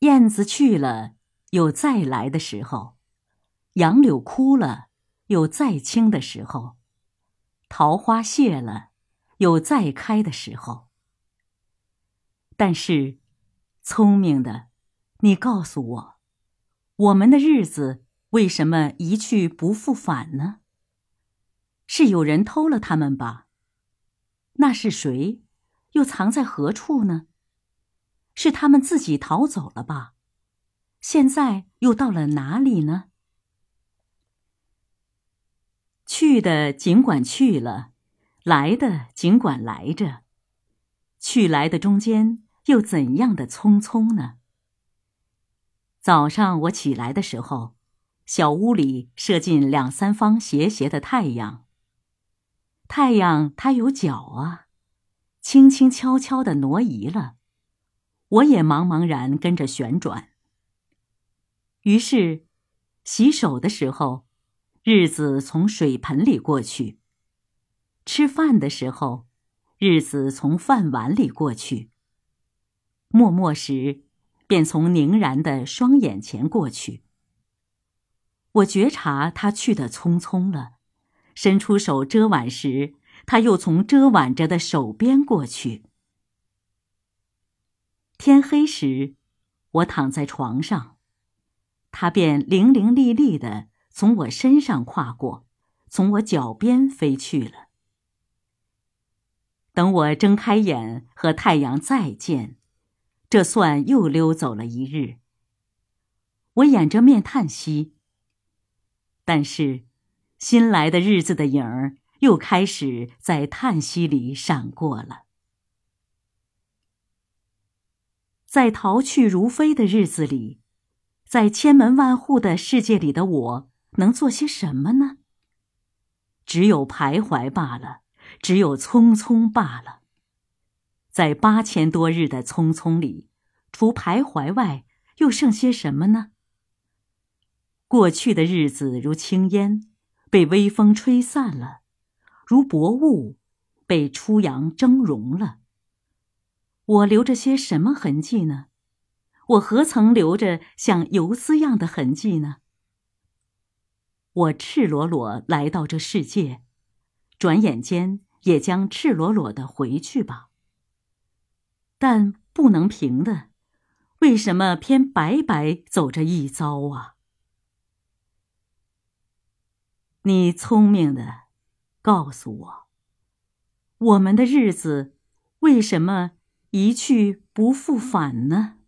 燕子去了，有再来的时候；杨柳枯了，有再青的时候；桃花谢了，有再开的时候。但是，聪明的，你告诉我，我们的日子为什么一去不复返呢？是有人偷了他们吧？那是谁？又藏在何处呢？是他们自己逃走了吧？现在又到了哪里呢？去的尽管去了，来的尽管来着，去来的中间又怎样的匆匆呢？早上我起来的时候，小屋里射进两三方斜斜的太阳。太阳它有脚啊。轻轻悄悄的挪移了，我也茫茫然跟着旋转。于是，洗手的时候，日子从水盆里过去；吃饭的时候，日子从饭碗里过去；默默时，便从凝然的双眼前过去。我觉察他去的匆匆了，伸出手遮挽时。他又从遮挽着的手边过去。天黑时，我躺在床上，他便伶伶俐俐的从我身上跨过，从我脚边飞去了。等我睁开眼和太阳再见，这算又溜走了一日。我掩着面叹息。但是，新来的日子的影儿。又开始在叹息里闪过了。在逃去如飞的日子里，在千门万户的世界里的我，能做些什么呢？只有徘徊罢了，只有匆匆罢了。在八千多日的匆匆里，除徘徊外，又剩些什么呢？过去的日子如轻烟，被微风吹散了。如薄雾，被初阳蒸融了。我留着些什么痕迹呢？我何曾留着像游丝样的痕迹呢？我赤裸裸来到这世界，转眼间也将赤裸裸的回去吧。但不能平的，为什么偏白白走这一遭啊？你聪明的。告诉我，我们的日子为什么一去不复返呢？